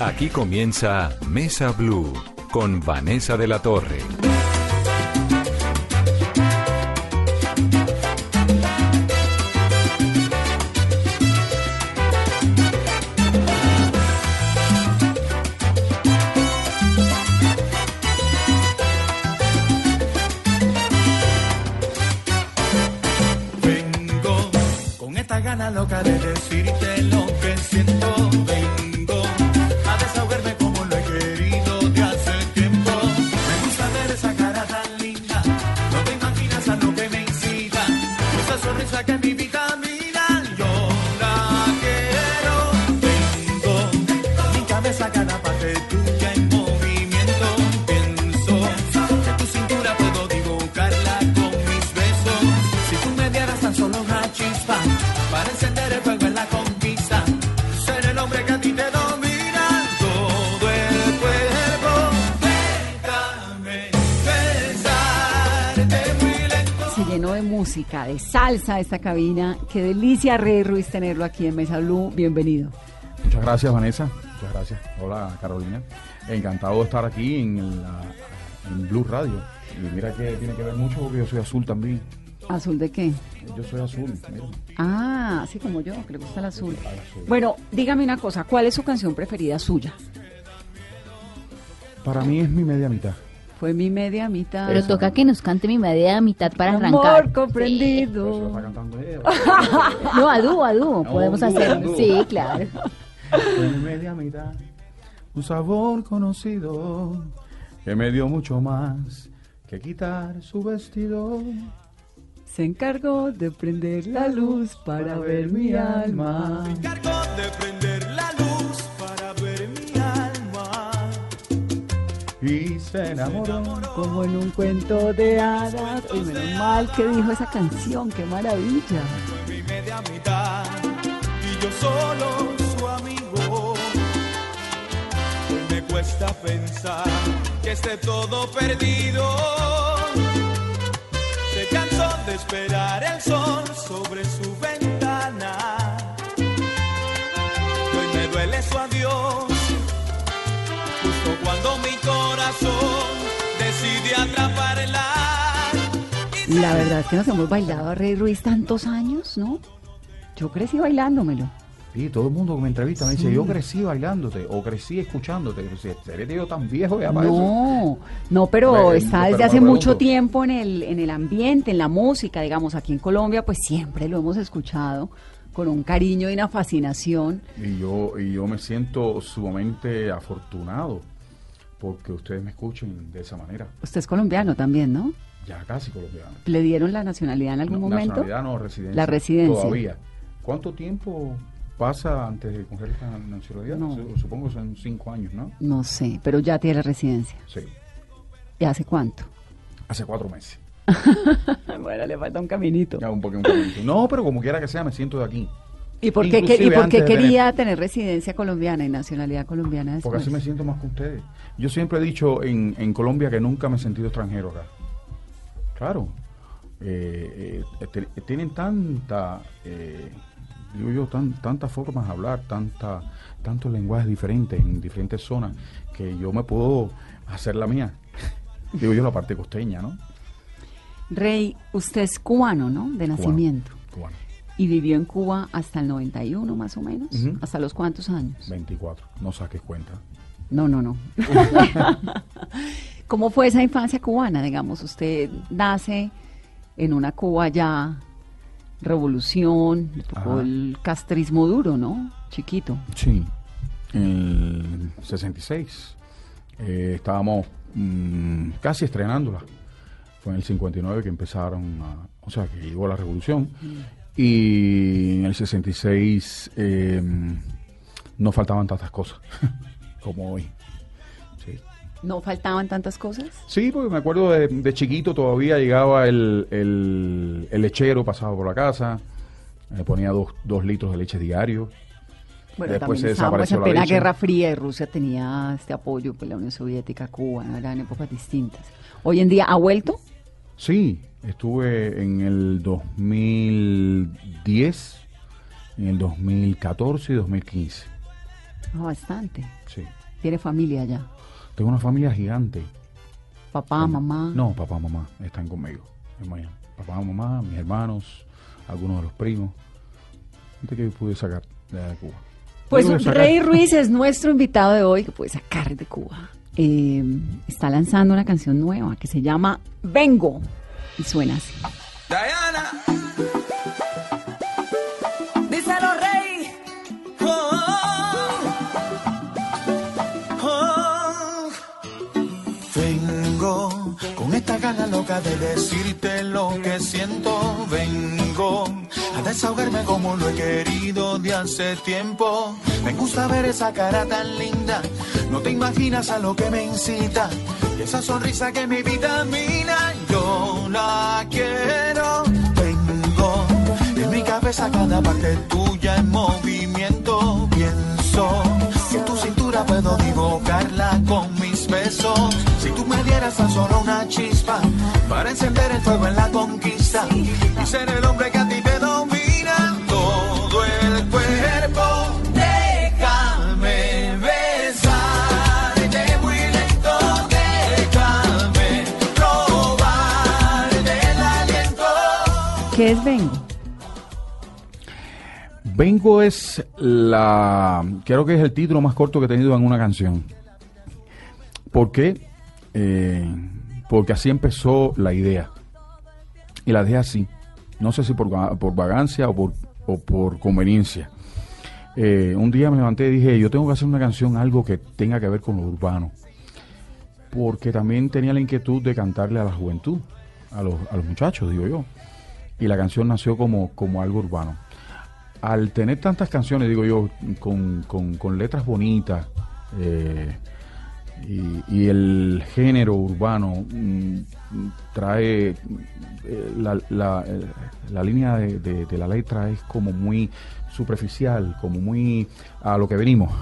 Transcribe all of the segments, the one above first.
Aquí comienza Mesa Blue con Vanessa de la Torre. Vengo con esta gana loca de decirte llenó de música, de salsa esta cabina. Qué delicia, Rey Ruiz, tenerlo aquí en Mesa Blue. Bienvenido. Muchas gracias, Vanessa. Muchas gracias. Hola, Carolina. Encantado de estar aquí en, la, en Blue Radio. Y mira que tiene que ver mucho porque yo soy azul también. ¿Azul de qué? Yo soy azul. mira. Ah, así como yo, que le gusta el azul. Azul. Bueno, dígame una cosa, ¿cuál es su canción preferida suya? Para mí es mi media mitad. Fue mi media mitad. Pero toca que nos cante mi media mitad para Amor arrancar. Lo comprendido. ella. No, a dúo, a dúo, No, podemos hacer. Sí, claro. Fue mi media mitad. Un sabor conocido que me dio mucho más que quitar su vestido. Se encargó de prender la luz para ver mi alma. Cargo de prender Y se enamoró. Como en un cuento de hadas. Y menos mal que dijo esa canción, qué maravilla. Fue mi media mitad y yo solo su amigo. Hoy me cuesta pensar que esté todo perdido. Se cansó de esperar el sol sobre su ventana. Hoy me duele su adiós. Cuando mi corazón decide atraparla. La verdad es que nos hemos bailado a Rey Ruiz tantos años, ¿no? Yo crecí bailándomelo. Sí, todo el mundo que me entrevista me dice, yo crecí bailándote o crecí escuchándote. Eres tío tan viejo ya para eso. No, no, pero está desde hace mucho tiempo en el, en el ambiente, en la música, digamos, aquí en Colombia, pues siempre lo hemos escuchado con un cariño y una fascinación. Y yo, y yo me siento sumamente afortunado porque ustedes me escuchen de esa manera. Usted es colombiano también, ¿no? Ya casi colombiano. ¿Le dieron la nacionalidad en algún No, momento? Nacionalidad no, residencia. La residencia. Todavía. ¿Cuánto tiempo pasa antes de coger la nacionalidad? No. Su- Supongo que son cinco años, ¿no? No sé, pero ya tiene residencia. Sí. ¿Y hace cuánto? Hace cuatro meses. bueno, le falta un caminito. Ya un poquito. un poquito. No, pero como quiera que sea, me siento de aquí. ¿Y por qué, que- y por qué quería tener residencia colombiana y nacionalidad colombiana después? Porque así me siento más que ustedes. Yo siempre he dicho en, en Colombia que nunca me he sentido extranjero acá. Claro. Eh, eh, te- tienen tanta, eh, digo yo, tan, tantas formas de hablar, tanta, tantos lenguajes diferentes en diferentes zonas, que yo me puedo hacer la mía. digo yo la parte costeña, ¿no? Rey, usted es cubano, ¿no? De nacimiento. Cubano. Y vivió en Cuba hasta el 91 más o menos. ¿Hasta los cuántos años? 24. No saques cuenta. No, no, no. ¿Cómo fue esa infancia cubana? Digamos, usted nace en una Cuba ya revolución, tocó el castrismo duro, ¿no? Chiquito. Sí, en el 66. eh, estábamos mm, casi estrenándola. Fue en el 59 que empezaron a, o sea, que llegó la revolución. Y en el 66 eh, no faltaban tantas cosas como hoy. Sí. ¿No faltaban tantas cosas? Sí, porque me acuerdo de, de chiquito todavía llegaba el, el- el lechero, pasaba por la casa, me ponía dos, dos litros de leche diario. Bueno, Después se también estábamos desapareció en la plena. Guerra Fría y Rusia tenía este apoyo, pues la Unión Soviética, Cuba, eran épocas distintas. Hoy en día, ¿ha vuelto? Sí, estuve en el 2010, en el 2014 y 2015. Ah, bastante. Sí. Tiene familia ya. Tengo una familia gigante. Papá, mamá. No, papá, mamá están conmigo en Miami. Papá, mamá, mis hermanos, algunos de los primos. Gente que pude sacar de Cuba. Pues sacar- Rey Ruiz es nuestro invitado de hoy que puede sacar de Cuba. Eh, está lanzando una canción nueva que se llama Vengo y suena así. Diana. Díselo, Rey. Oh, oh, oh. Vengo con esta gana loca de decirte lo que siento. Vengo a desahogarme como lo he querido de hace tiempo. Me gusta ver esa cara tan linda. No te imaginas a lo que me incita. Esa sonrisa que mi vitamina. Yo la quiero. Vengo en mi cabeza cada parte tuya en movimiento. Pienso que tu cintura puedo dibujarla con mis besos. Si tú me dieras tan solo una chispa para encender el fuego en la conquista y ser el hombre que ¿Qué es Vengo? Vengo es la. Creo que es el título más corto que he tenido en una canción. ¿Por qué? Eh, porque así empezó la idea. Y la dejé así. No sé si por, por vagancia o por, o por conveniencia. Eh, un día me levanté y dije: Yo tengo que hacer una canción, algo que tenga que ver con lo urbano. Porque también tenía la inquietud de cantarle a la juventud, a los, a los muchachos, digo yo. Y la canción nació como, como algo urbano al tener tantas canciones, digo yo, con, con- letras bonitas eh, y, y el género urbano mm, trae eh, la, la- eh, la línea de, de- de la letra es como muy superficial, como muy a lo que venimos.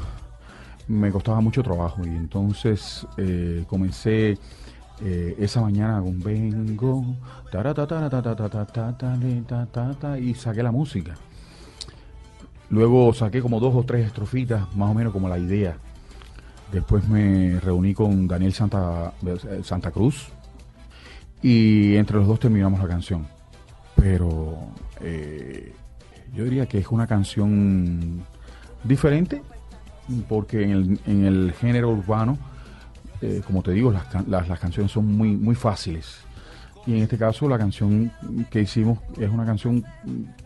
Me costaba mucho trabajo y entonces eh, comencé eh, esa mañana con vengo taratataratatatatata, y saqué la música. Luego saqué como dos o tres estrofitas, más o menos como la idea. Después me reuní con Daniel Santa, eh, Santa Cruz y entre los dos terminamos la canción. Pero eh, yo diría que es una canción diferente porque en el género urbano, eh, como te digo, las, can- las, las canciones son muy, muy fáciles. Y en este caso la canción que hicimos es una canción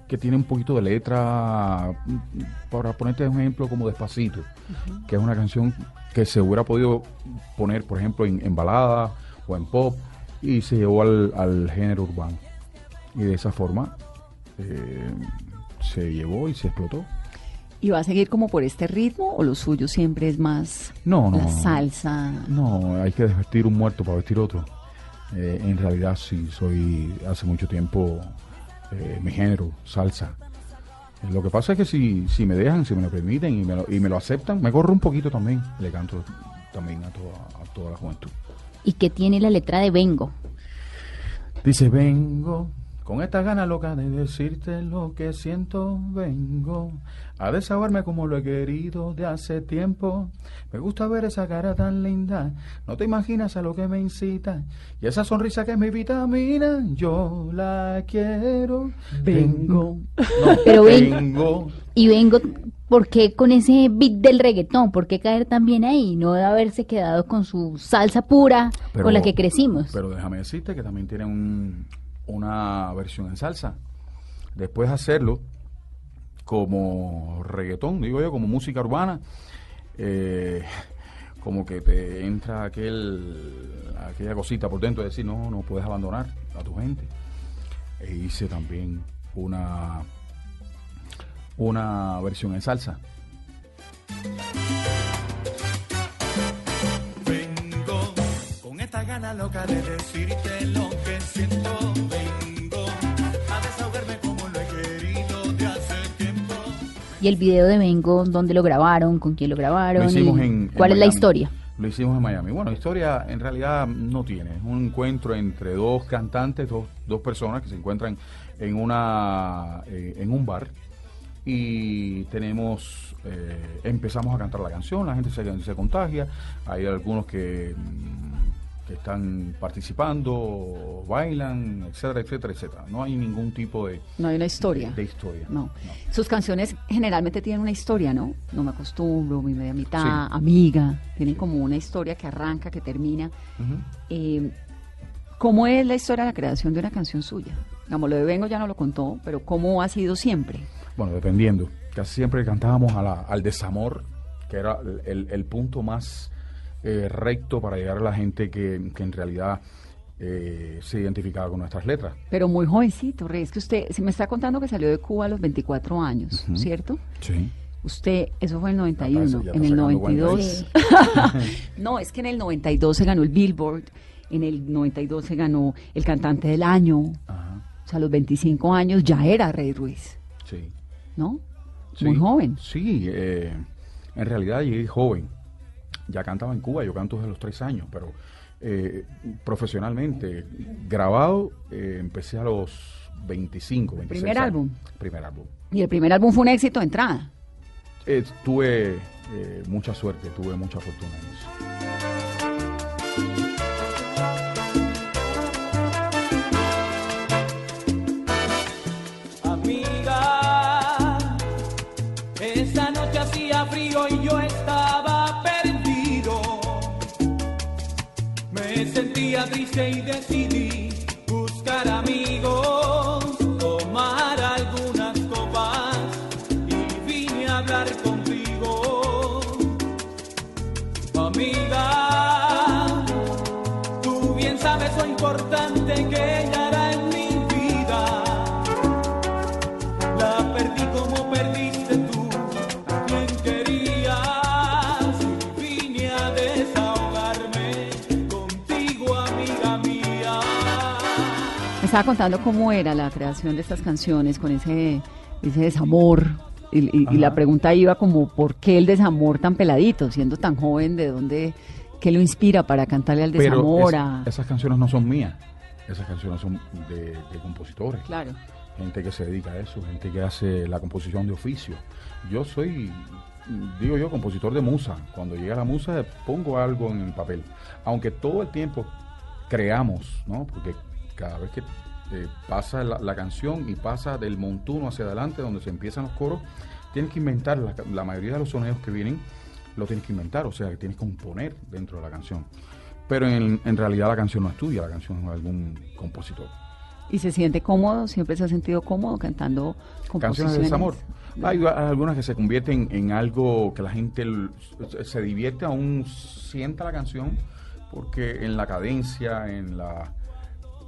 que tiene un poquito de letra, para ponerte un ejemplo como Despacito, que es una canción que se hubiera podido poner, por ejemplo, en, en balada o en pop, y se llevó al, al género urbano. Y de esa forma eh, se llevó y se explotó. ¿Y va a seguir como por este ritmo o lo suyo siempre es más No, no. la salsa? No, hay que desvestir un muerto para vestir otro. Eh, en realidad sí, soy hace mucho tiempo eh, mi género, salsa. Lo que pasa es que si, si me dejan, si me lo permiten y me lo, y me lo aceptan, me corro un poquito también. Le canto también a toda, a toda la juventud. ¿Y qué tiene la letra de Vengo? Dice, vengo con esta gana loca de decirte lo que siento, vengo a desahogarme como lo he querido de hace tiempo. Me gusta ver esa cara tan linda, no te imaginas a lo que me incita. Y esa sonrisa que es mi vitamina, yo la quiero. Vengo. No, Pero ven- vengo. Y Vengo, ¿por qué con ese beat del reggaetón? ¿Por qué caer también ahí? No de haberse quedado con su salsa pura Pero- con la que crecimos. Pero déjame decirte que también tiene un- una versión en salsa. Después de hacerlo como reggaetón, digo yo, como música urbana, eh, como que te entra aquel, aquella cosita por dentro de decir, no, no puedes abandonar a tu gente. E hice también una una versión en salsa. Esta gana loca de decirte lo que siento. Vengo a desahogarme como lo he querido de hace tiempo. Y el video de Vengo, ¿dónde lo grabaron? ¿Con quién lo grabaron? Lo hicimos y en, en ¿Cuál es la historia? Lo hicimos en Miami. Bueno, historia en realidad no tiene. Es un encuentro entre dos cantantes, dos, dos personas que se encuentran en una eh, en un bar y tenemos eh, empezamos a cantar la canción, la gente se, se contagia, hay algunos que, mm, que están participando, bailan, etcétera, etcétera, etcétera. No hay ningún tipo de, No hay una historia. de historia. No. Sus canciones generalmente tienen una historia, ¿no? No me acostumbro, mi media mitad, Sí. amiga. Tienen como una historia que arranca, que termina. Eh, ¿Cómo es la historia de la creación de una canción suya? Digamos, lo de Vengo ya no lo contó, pero ¿cómo ha sido siempre? Bueno, dependiendo. Casi siempre cantábamos a la- al desamor, que era el, el punto más eh, recto para llegar a la gente que, que en realidad eh, se identificaba con nuestras letras. Pero muy jovencito, Rey. Es que usted, si me está contando que salió de Cuba a los 24 años. ¿cierto? Sí. Usted, eso fue en el Ya 91, está- ya en está el sacando 92. no, es que en el 92 se ganó el Billboard, en el 92 se ganó el cantante del año. Ajá. O sea, a los 25 años ya era Rey Ruiz, Sí. ¿no? Sí. Muy joven. Sí, eh, en realidad llegué joven. Ya cantaba en Cuba, yo canto desde los tres años, pero eh, profesionalmente, grabado, eh, empecé a los 25, 26 ¿Primer años. álbum? Primer álbum. Y el primer álbum fue un éxito de entrada. Eh, tuve eh, mucha suerte, tuve mucha fortuna en eso. Triste y decidí estaba contando cómo era la creación de estas canciones con ese, ese desamor. Y, y- y la pregunta iba como, ¿por qué el desamor tan peladito? Siendo tan joven, ¿de dónde, qué lo inspira para cantarle al Pero desamor? es- esas canciones no son mías, esas canciones son de, de compositores. Claro. gente que se dedica a eso, gente que hace la composición de oficio. Yo soy, digo yo, compositor de musa. Cuando llega la musa pongo algo en el papel. Aunque todo el tiempo creamos, ¿no? Porque cada vez que eh, pasa la, la canción y pasa del montuno hacia adelante, donde se empiezan los coros, tienes que inventar, la, la mayoría de los sonidos que vienen, lo tienes que inventar, o sea, que tienes que componer dentro de la canción. Pero en, en realidad la canción no es tuya, la canción es de algún compositor. ¿Y se siente cómodo? ¿Siempre se ha sentido cómodo cantando canciones composiciones? de desamor. Hay algunas que se convierten en algo que la gente se divierte, aún sienta la canción, porque en la cadencia, en la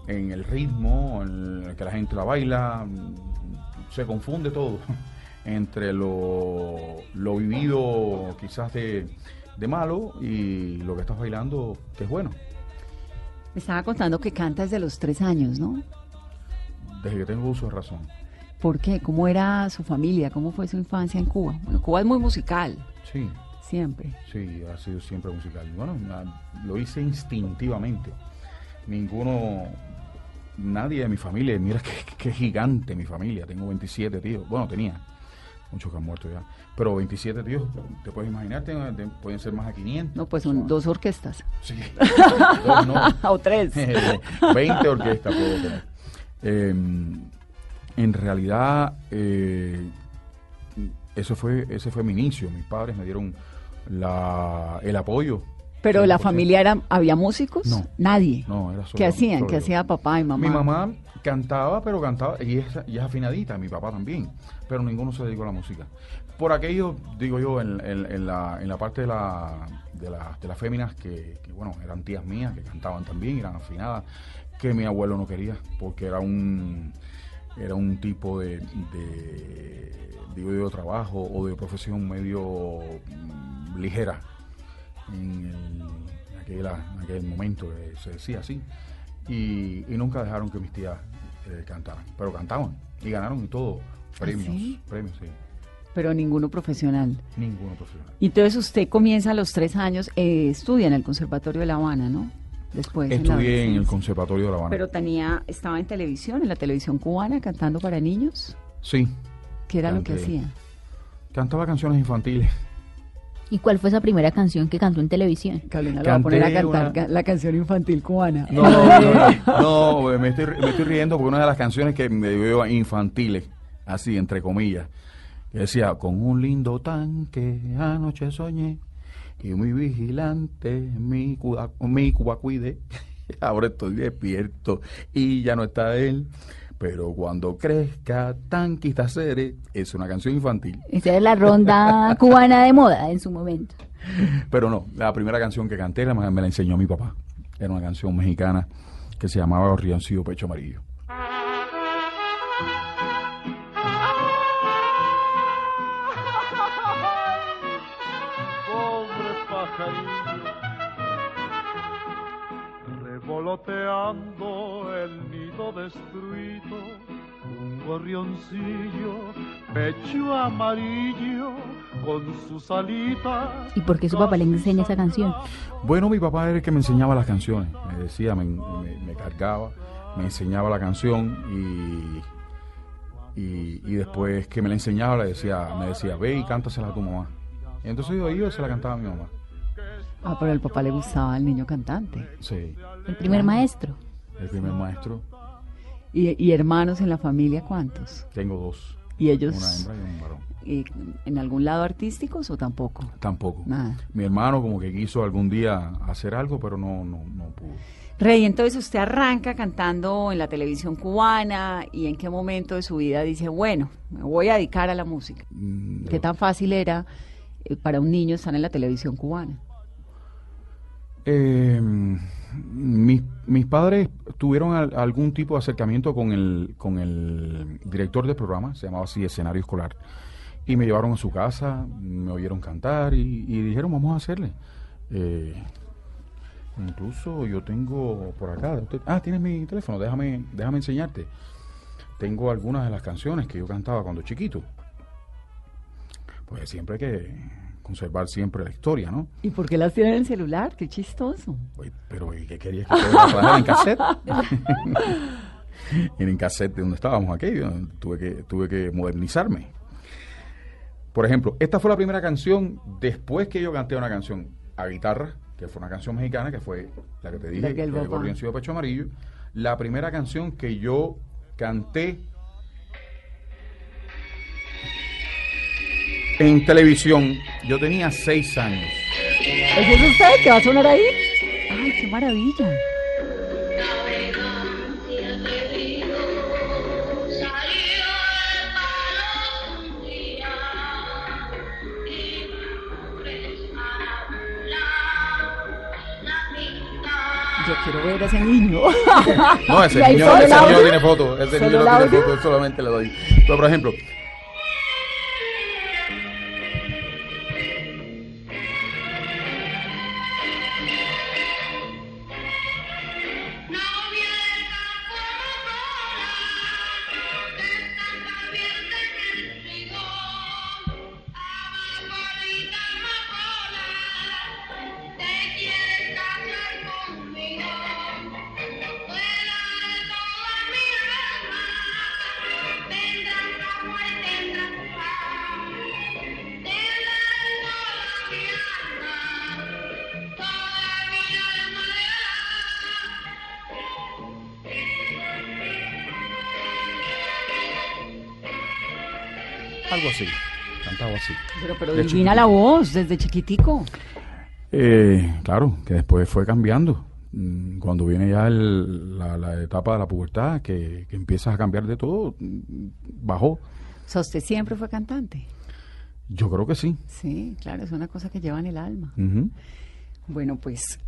en el ritmo, en el que la gente la baila, se confunde todo entre lo, lo vivido quizás de, de malo y lo que estás bailando que es bueno. Me estaba contando que canta desde los tres años, ¿no? Desde que tengo uso de razón. ¿Por qué? ¿Cómo era su familia? ¿Cómo fue su infancia en Cuba? Bueno, Cuba es muy musical, Sí. siempre. Sí, ha sido siempre musical. Bueno, lo hice instintivamente. Ninguno, nadie de mi familia, mira qué, gigante mi familia. Tengo 27 tíos. Bueno, tenía. Muchos que han muerto ya. Pero 27 tíos, te puedes imaginar, te- te- pueden ser más de 500. No, pues son dos orquestas. Sí. Dos no. o tres. 20 orquestas puedo tener. Eh, en realidad, eh, eso fue, ese fue mi inicio. Mis padres me dieron la, el apoyo. Pero la 100%. familia era, ¿había músicos? No. Nadie. No, era solo ¿Qué hacían? solo ¿Qué yo. hacía papá y mamá? Mi mamá cantaba, pero cantaba, y es, y es afinadita, mi papá también, pero ninguno se dedicó a la música. Por aquello, digo yo, en, en- en la, en la parte de, la, de, la- de las féminas, que, que, bueno, eran tías mías, que cantaban también, eran afinadas, que mi abuelo no quería, porque era un era un tipo de, de, digo yo, de trabajo o de profesión medio mm, ligera en, el- en en aquel momento, eh, se decía así. Y, y nunca dejaron que mis tías eh, cantaran, pero cantaban y ganaron y todo, premios, sí? premios, sí, Pero ninguno profesional. ninguno profesional. Entonces usted comienza a los tres años, eh, estudia en el Conservatorio de La Habana, ¿no? Después. Estudié en el. Conservatorio de La Habana. Pero tenía, estaba en televisión, en la televisión cubana, cantando para niños. sí, ¿Qué era lo que hacía? cantaba canciones infantiles. ¿Y cuál fue esa primera canción que cantó en televisión? Carolina le va a poner a cantar una- ca- la canción infantil cubana. No, no, no, me, estoy, me estoy riendo porque una de las canciones que me dio infantiles, así entre comillas, que decía, con un lindo tanque anoche soñé y muy vigilante mi, cuba, mi cuba cuide. Ahora estoy despierto y ya no está él. Pero cuando crezca, tanquista seré. Es una canción infantil. Esa era la ronda cubana de moda en su momento. Pero no, la primera canción que canté la- me la enseñó mi papá. Era una canción mexicana que se llamaba Rioncillo Pecho Amarillo. pobre pajarillo, revoloteando el destruido, un gorrioncillo, pecho amarillo, con sus alitas. ¿Y por qué su papá le enseña esa canción? Bueno, mi papá era el que me enseñaba las canciones. Me decía, me, me- me cargaba, me enseñaba la canción y, y, y después que me la enseñaba le decía, me decía, ve y cántasela a tu mamá. Y entonces yo iba y se la cantaba a mi mamá. Ah, pero al papá le gustaba el niño cantante. Sí, El primer maestro. el primer maestro. ¿Y, y hermanos en la familia cuántos? Tengo dos, ¿Y ellos una hembra y un varón. eh, en algún lado artísticos o tampoco? Tampoco. Nada. Mi hermano como que quiso algún día hacer algo, pero no, no, no pudo. Rey, entonces usted arranca cantando en la televisión cubana y en qué momento de su vida dice, bueno, me voy a dedicar a la música. Mm, ¿Qué tan fácil era eh, para un niño estar en la televisión cubana? Eh, mis, mis padres tuvieron al- algún tipo de acercamiento con el, con el director del programa, se llamaba así Escenario Escolar, y me llevaron a su casa, me oyeron cantar y, dijeron, vamos a hacerle. Eh, incluso yo tengo por acá, ah, tienes mi teléfono, déjame, déjame enseñarte. Tengo algunas de las canciones que yo cantaba cuando chiquito. Pues siempre que conservar siempre la historia, ¿no? ¿Y por qué las tiene en el celular? Qué chistoso. Oye, pero ¿y qué querías que te la trajera en cassette? En cassette de donde estábamos aquí, tuve que, tuve que modernizarme. Por ejemplo, esta fue la primera canción después que yo canté una canción a guitarra, que fue una canción mexicana, que fue la que te La dije, que el que Pecho Amarillo. La primera canción que yo canté en televisión, yo tenía seis años. ¿Ese es usted que va a sonar ahí? ¡Ay, qué maravilla! Yo quiero ver a ese niño. No, ese niño, ese el niño tiene foto. Ese ¿Solo niño no tiene audio? foto, solamente le doy. Pero, por ejemplo, Pero, divina la voz, desde chiquitico. Eh, claro, que después fue cambiando. Mm, Cuando viene ya el- la, la etapa de la pubertad, que, que empiezas a cambiar de todo, mm, bajó. O sea, usted siempre fue cantante. Yo creo que sí. Sí, claro, es una cosa que lleva en el alma. Bueno, pues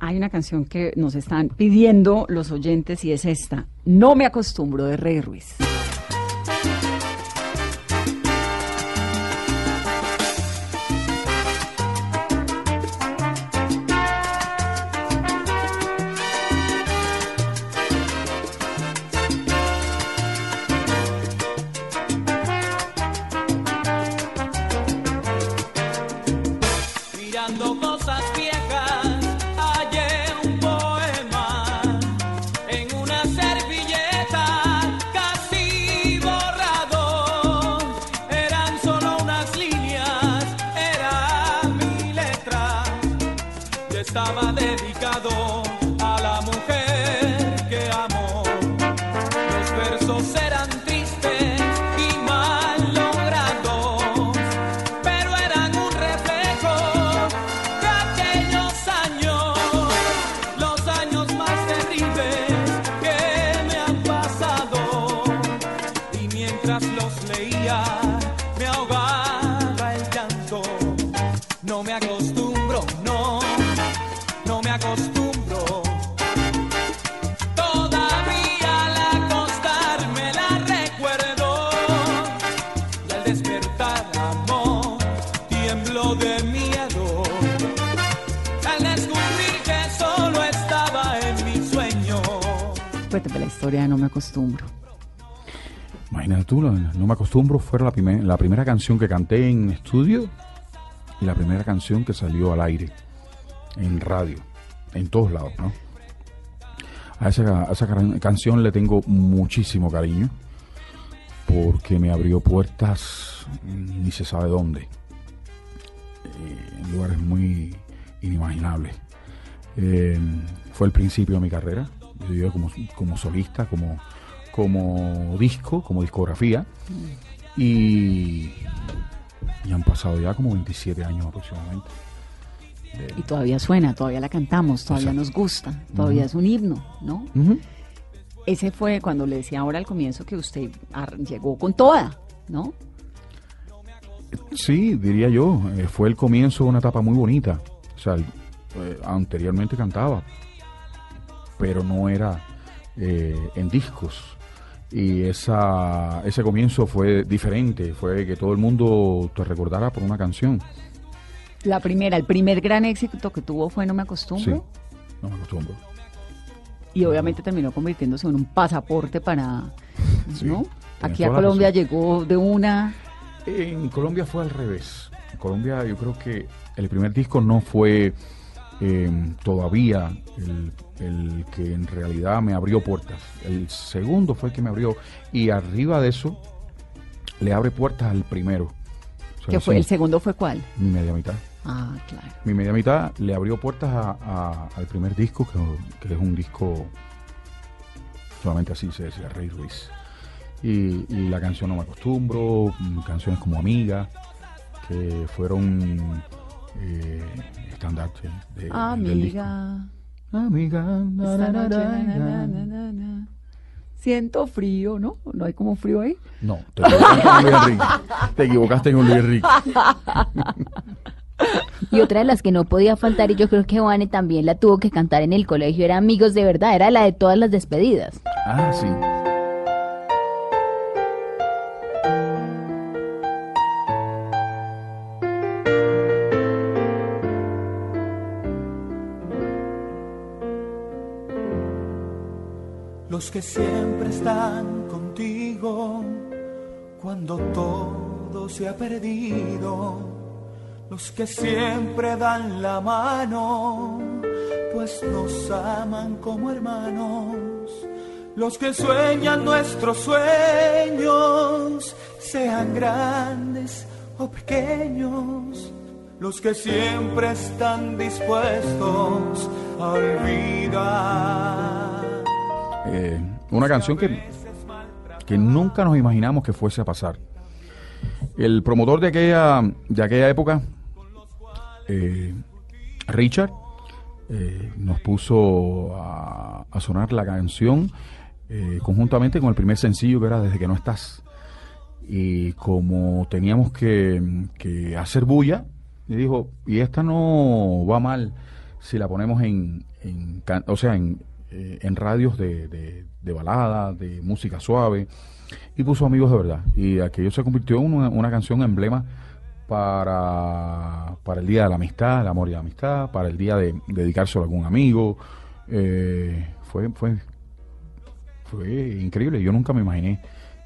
hay una canción que nos están pidiendo los oyentes y es esta. No me acostumbro de Rey Ruiz. Imagínate tú, no, me acostumbro, fue la, primer- la primera canción que canté en estudio y la primera canción que salió al aire, en radio, en todos lados, ¿no? A esa, a esa can- canción le tengo muchísimo cariño porque me abrió puertas mm, ni se sabe dónde, eh, en lugares muy inimaginables. Eh, fue el principio de mi carrera, yo como, como solista, como, como disco, como discografía. Y, y han pasado ya como 27 años aproximadamente. Y todavía suena, todavía la cantamos, todavía Exacto. nos gusta, todavía es un himno, ¿no? Ese fue cuando le decía ahora al comienzo que usted llegó con toda, ¿no? Sí, diría yo, eh, fue el comienzo de una etapa muy bonita. O sea, eh, anteriormente cantaba, pero no era eh, en discos. Y esa, ese comienzo fue diferente, fue que todo el mundo te recordara por una canción. La primera, el primer gran éxito que tuvo fue No me Sí, acostumbro. no me acostumbro. Y obviamente terminó convirtiéndose en un pasaporte para, Sí, ¿no? Aquí a Colombia llegó de una, En Colombia fue al revés. En Colombia yo creo que el primer disco no fue eh, todavía el, el que en realidad me abrió puertas. El segundo fue el que me abrió. Y arriba de eso le abre puertas al primero. O sea, fue, el segundo fue cuál? Mi media mitad. Ah, claro. Mi media mitad le abrió puertas a- a- al primer disco, que, que es un disco, solamente así se decía, Rey Ruiz. Y, y la canción No me acostumbro, mm, canciones como Amiga, que fueron eh, de, disco. Amiga, Amiga, siento frío, ¿no? ¿No hay como frío ahí? No, te equivocaste con Luis Enrique. Te equivocaste con Luis Enrique. Y otra de las que no podía faltar, y yo creo que Vane también la tuvo que cantar en el colegio, era Amigos de Verdad, era la de todas las despedidas. Ah, sí. Los que siempre están contigo cuando todo se ha perdido. Los que siempre dan la mano, pues nos aman como hermanos. Los que sueñan nuestros sueños, sean grandes o pequeños. Los que siempre están dispuestos a olvidar. Eh, una canción que, que nunca nos imaginamos que fuese a pasar. El promotor de aquella, de aquella época, eh, Richard, eh, nos puso a, sonar la canción conjuntamente con el primer sencillo que era Desde que no estás. Y como teníamos que, que hacer bulla, le dijo, y esta no va mal si la ponemos en, en o sea, en, eh, en radios de, de, balada, de música suave, y puso Amigos de Verdad. Y aquello se convirtió en una, una canción emblema para, para el Día de la Amistad, el amor y la amistad, para el día de dedicárselo a algún amigo. Eh, fue, fue, fue increíble. Yo nunca me imaginé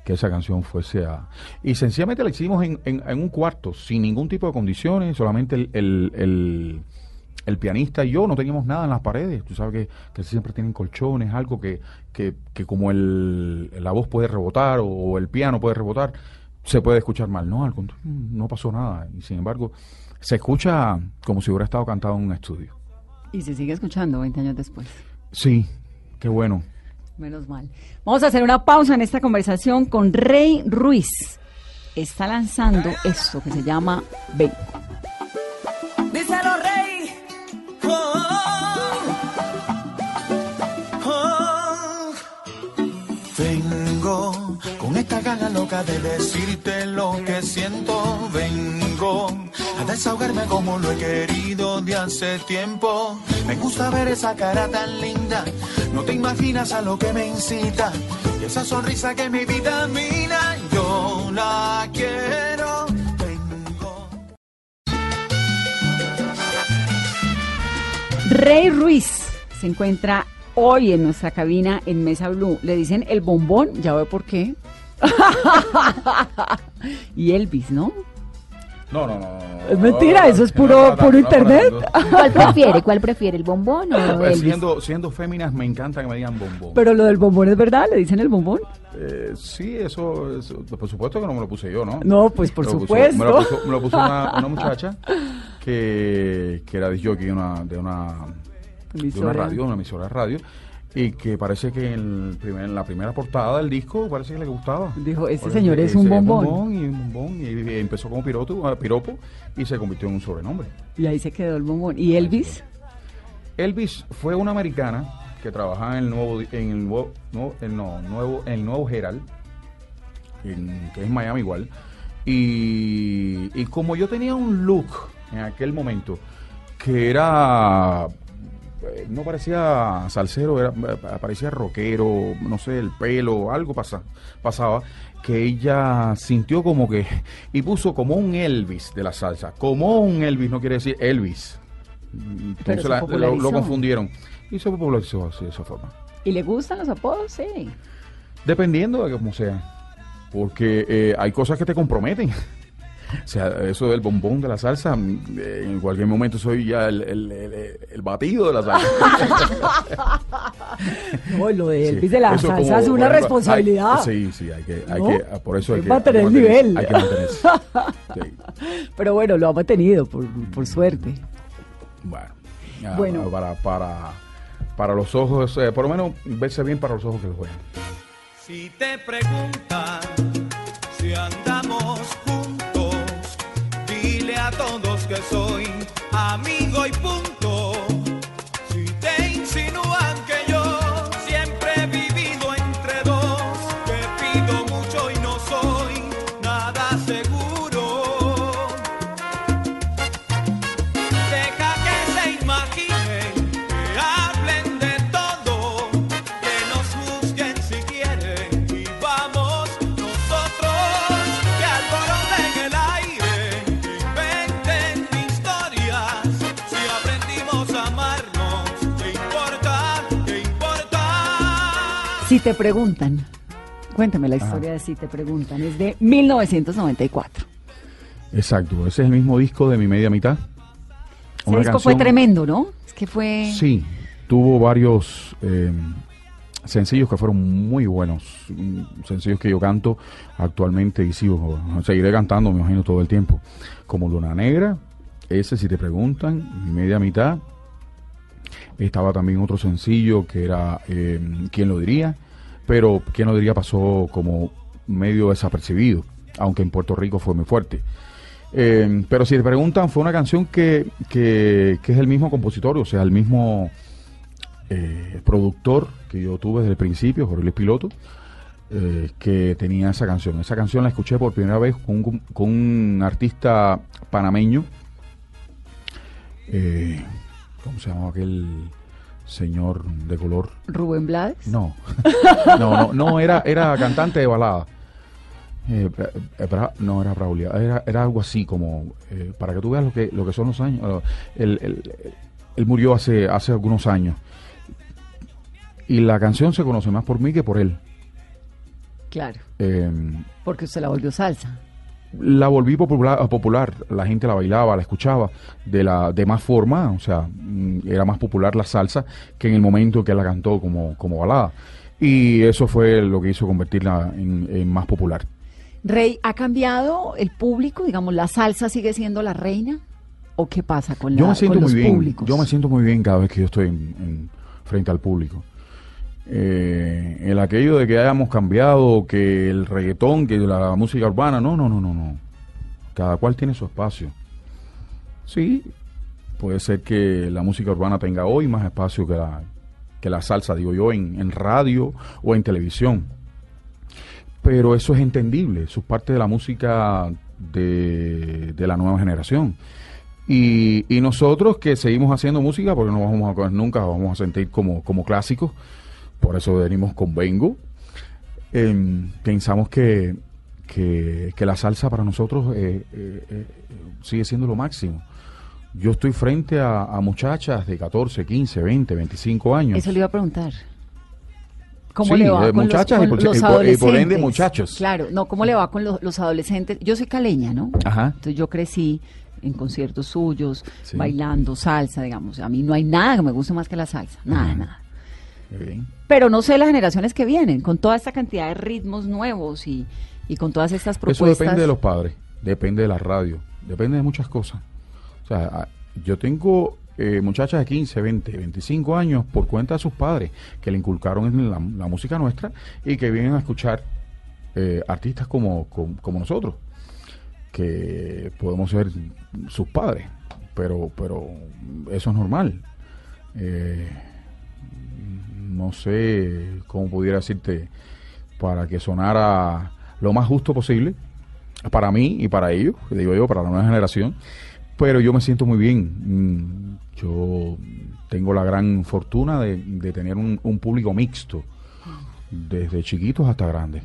que esa canción fuese a... Y sencillamente la hicimos en, en- en un cuarto, sin ningún tipo de condiciones, solamente el, el, el- el pianista y yo no teníamos nada en las paredes. Tú sabes que, que siempre tienen colchones, algo que, que, que como el, la voz puede rebotar o, o el piano puede rebotar, se puede escuchar mal. No, al contrario, no pasó nada. Y sin embargo, se escucha como si hubiera estado cantado en un estudio. Y se sigue escuchando 20 años después. Sí, qué bueno. Menos mal. Vamos a hacer una pausa en esta conversación con Rey Ruiz. Está lanzando esto que se llama Vengo. Decirte lo que siento. Vengo a desahogarme como lo he querido de hace tiempo. Me gusta ver esa cara tan linda. No te imaginas a lo que me incita. Y esa sonrisa que mi vida mina. Yo la quiero. Vengo. Rey Ruiz se encuentra hoy en nuestra cabina en Mesa Blue. Le dicen el bombón, ya ve por qué. y Elvis, ¿no? No, no, no. Es mentira, eso es puro- puro internet. ¿Cuál prefiere? ¿Cuál prefiere? ¿El bombón o Pues, Elvis? siendo, siendo féminas, me encanta que me digan bombón. Pero lo del bombón es verdad, le dicen el bombón. Eh, sí, eso, eso- por supuesto que no me lo puse yo, ¿no? No, pues por Me lo puso- supuesto. me lo puso, me lo puso una, una muchacha que, que era disc jockey de una, de una, de una radio, una emisora de radio, y que parece que en, el primer- en la primera portada del disco parece que le gustaba. Dijo, este Por señor es ese un bombón. y un bombón, y, empezó como piropo, ah, piropo y se convirtió en un sobrenombre. Y ahí se quedó el bombón. ¿Y Elvis? Elvis fue una americana que trabajaba en el nuevo en el nuevo, no, el no, nuevo en el nuevo Herald en- que es Miami igual y, y como yo tenía un look en aquel momento que era no parecía salsero era, eh, parecía rockero no sé el pelo algo pasa, pasaba que ella sintió como que y puso como un Elvis de la salsa como un Elvis no quiere decir Elvis entonces la- lo confundieron y se popularizó así de esa forma. ¿Y le gustan los apodos? Sí. Dependiendo de cómo sea. Porque eh, hay cosas que te comprometen. O sea, eso del bombón de la salsa, mm, eh, en cualquier momento soy ya el, el- el- el batido de la salsa. No, lo de Sí, Elvis de la eso salsa como, es una responsabilidad. hay- sí, sí, hay que, hay ¿No? que, por eso hay Hay que, mantener hay el nivel. Hay que mantenerse. Sí. Pero bueno, lo ha mantenido, por, por suerte. Bueno, ya, Bueno. Para, para, para los ojos, eh, por lo menos verse bien para los ojos que lo juegan. Si te preguntan si andamos juntos, que soy amigo y punto. Te preguntan, cuéntame la historia de Si te preguntan, es de 1994. Exacto, ese es el mismo disco de mi media mitad. Ese Una disco fue tremendo, ¿no? Es que fue... Sí, tuvo varios eh, sencillos que fueron muy buenos. mm, Sencillos que yo canto actualmente y sigo, seguiré cantando, me imagino, todo el tiempo. Como Luna Negra, ese, si te preguntan, mi media mitad. Estaba también otro sencillo que era eh, ¿Quién lo diría? Pero ¿Quién lo diría? pasó como medio desapercibido, aunque en Puerto Rico fue muy fuerte. Eh, pero si te preguntan, fue una canción que, que, que es el mismo compositor, o sea, el mismo eh, productor que yo tuve desde el principio, Jorge Luis Piloto, eh, que tenía esa canción. Esa canción la escuché por primera vez con un, con un artista panameño. ¿Cómo se llamaba aquel señor de color? Rubén Blades. No, no, no, no era, era cantante de balada. Eh, eh, Bra- no era Braulia, era, era algo así como, eh, para que tú veas lo que, lo que son los años. eh, Él, él- él murió hace, hace algunos años. Y la canción se conoce más por mí que por él. Claro, Eh, porque usted la volvió salsa. La volví popular, popular, la gente la bailaba, la escuchaba de la de más forma, o sea, mm, era más popular la salsa que en el momento que la cantó como, como balada. Y eso fue lo que hizo convertirla en, en más popular. Rey, ¿ha cambiado el público? Digamos, ¿la salsa sigue siendo la reina? o qué pasa con, la, yo me siento con muy los bien. públicos? Yo me siento muy bien cada vez que yo estoy en- en- frente al público. Eh, el aquello de que hayamos cambiado, que el reggaetón, que la, música urbana, no, no, no, no, no. Cada cual tiene su espacio. Sí, puede ser que la música urbana tenga hoy más espacio que la, que la salsa, digo yo, en, en radio o en televisión. Pero eso es entendible, eso es parte de la música de, de la nueva generación. Y, y nosotros que seguimos haciendo música, porque no vamos a, nunca vamos a sentir como, como clásicos, por eso venimos con Vengo, em, pensamos que, que, que la salsa para nosotros eh, eh, eh, sigue siendo lo máximo. Yo estoy frente a, a muchachas de 14, 15, 20, 25 años. Eso le iba a preguntar. ¿Cómo Sí, le va con muchachas los, y por- los y por ende adolescentes? muchachos. Claro, no, ¿cómo le va con los, los adolescentes? Yo soy caleña, ¿no? Ajá. Entonces yo crecí en conciertos suyos, Sí. bailando salsa, digamos. A mí no hay nada que me guste más que la salsa, nada, nada. Pero no sé las generaciones que vienen, con toda esta cantidad de ritmos nuevos y, y con todas estas Eso propuestas. depende de los padres, depende de la radio, depende de muchas cosas. O sea, yo tengo eh, muchachas de 15, 20, 25 años por cuenta de sus padres que le inculcaron en la, la música nuestra y que vienen a escuchar eh, artistas como, como, como nosotros, que podemos ser sus padres, pero, pero eso es normal. Eh, no sé cómo pudiera decirte para que sonara lo más justo posible para mí y para ellos, digo yo, para la nueva generación, pero yo me siento muy bien. Mm, Yo tengo la gran fortuna de, de tener un, un público mixto, desde chiquitos hasta grandes,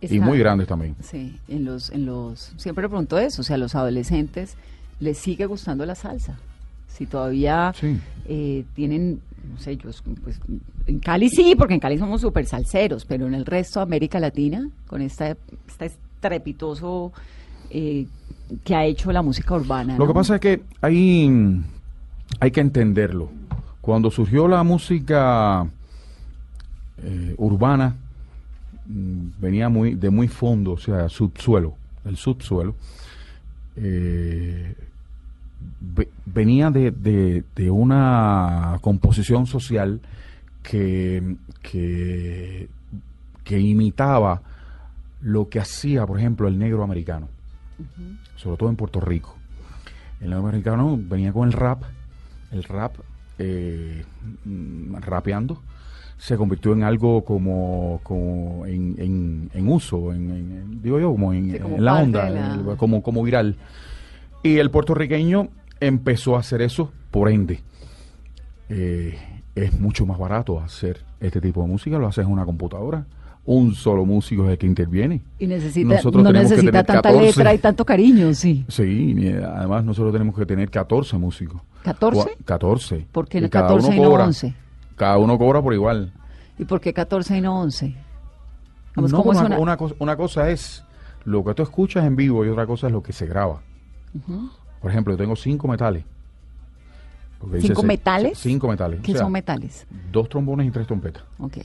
y muy grandes también. Sí, en los, en los, siempre le pregunto eso, o sea, a los adolescentes les sigue gustando la salsa. Si todavía Sí. eh, tienen, no sé, yo, pues, en Cali sí, porque en Cali somos súper salseros, pero en el resto de América Latina, con esta, este estrepitoso eh, que ha hecho la música urbana. Lo ¿no? que pasa es que hay, hay que entenderlo. Cuando surgió la música eh, urbana, mm, venía muy de muy fondo, o sea, subsuelo, el subsuelo. eh, venía de, de- de una composición social que, que, que imitaba lo que hacía, por ejemplo, el negro americano, sobre todo en Puerto Rico. El negro americano venía con el rap, el rap eh, rapeando, se convirtió en algo como, como en, en- en uso, en, en- digo yo, como en, Sí, como en la onda, la- como, como viral. Y el puertorriqueño empezó a hacer eso, por ende, eh, es mucho más barato hacer este tipo de música, lo haces en una computadora, un solo músico es el que interviene. Y necesita, Nosotros no necesita tanta 14. letra y tanto cariño, sí. Sí, eh, además nosotros tenemos que tener 14 músicos. ¿14? Cua- 14. ¿Por qué Y no cada 14 uno y no cobra. 11? Cada uno cobra por igual. ¿Y por qué 14 y no 11? Vamos, No, ¿cómo una, una cosa, una cosa es lo que tú escuchas en vivo y otra cosa es lo que se graba. Por ejemplo, yo tengo cinco metales. Dice ¿Cinco metales? Cinco metales. ¿Qué O sea, son metales? Dos trombones y tres trompetas. Ok.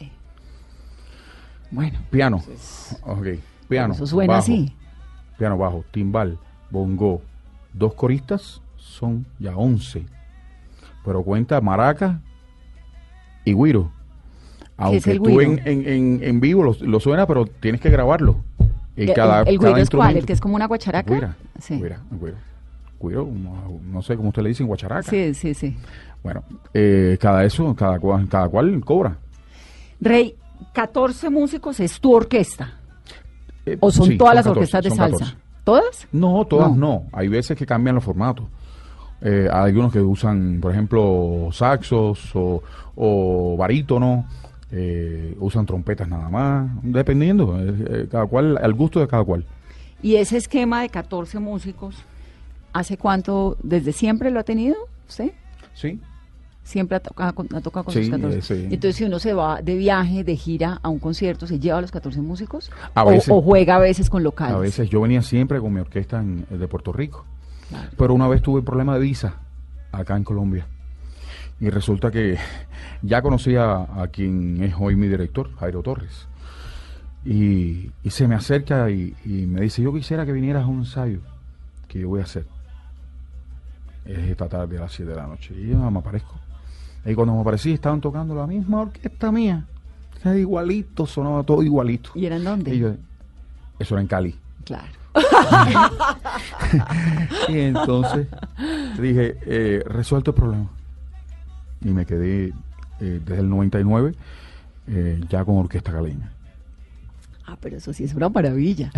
Bueno, Piano. Ok. Piano. eso suena bajo, así. Piano bajo, timbal, bongo. Dos coristas son ya once. Pero cuenta maraca y guiro. Aunque es el tú en, en, en, en vivo lo, lo suena, pero tienes que grabarlo. ¿El, cada, el, el cada güiro es cuál? ¿El que es como una guacharaca? Guira, Sí. guira. Guiro, no, no sé cómo usted le dice en guacharaca. Sí, sí, sí. Bueno, eh, cada eso, cada cada cual cobra. Rey, 14 músicos es tu orquesta. Eh, ¿O son sí, todas las 14, orquestas de salsa? 14. ¿Todas? No, todas No. no. Hay veces que cambian los formatos. Eh, hay algunos que usan, por ejemplo, saxos o, o barítono, eh, usan trompetas nada más, dependiendo, eh, eh, cada cual, al gusto de cada cual. Y ese esquema de 14 músicos, ¿hace cuánto? ¿Desde siempre lo ha tenido usted? Sí, Siempre ha, tocado con- ha tocado con Sí, sus 14. eh, sí. Entonces, si uno se va de viaje, de gira a un concierto, ¿se lleva a los 14 músicos? A O- veces. o, juega a veces con locales? a veces yo venía siempre con mi orquesta en- de Puerto Rico, Claro. pero una vez tuve problema de visa acá en Colombia. Y resulta que ya conocía a quien es hoy mi director, Jairo Torres. Y, y se me acerca y, y me dice, yo quisiera que vinieras a un ensayo que yo voy a hacer. es esta tarde a las 7 de la noche. Y yo me aparezco. Y cuando me aparecí estaban tocando la misma orquesta mía. Era igualito, sonaba todo igualito. ¿Y eran dónde? Y yo, eso era en Cali. Claro. Y entonces dije, eh, resuelto el problema. Y me quedé eh, desde el 99 eh, ya con orquesta caleña. Ah, pero eso sí es una maravilla.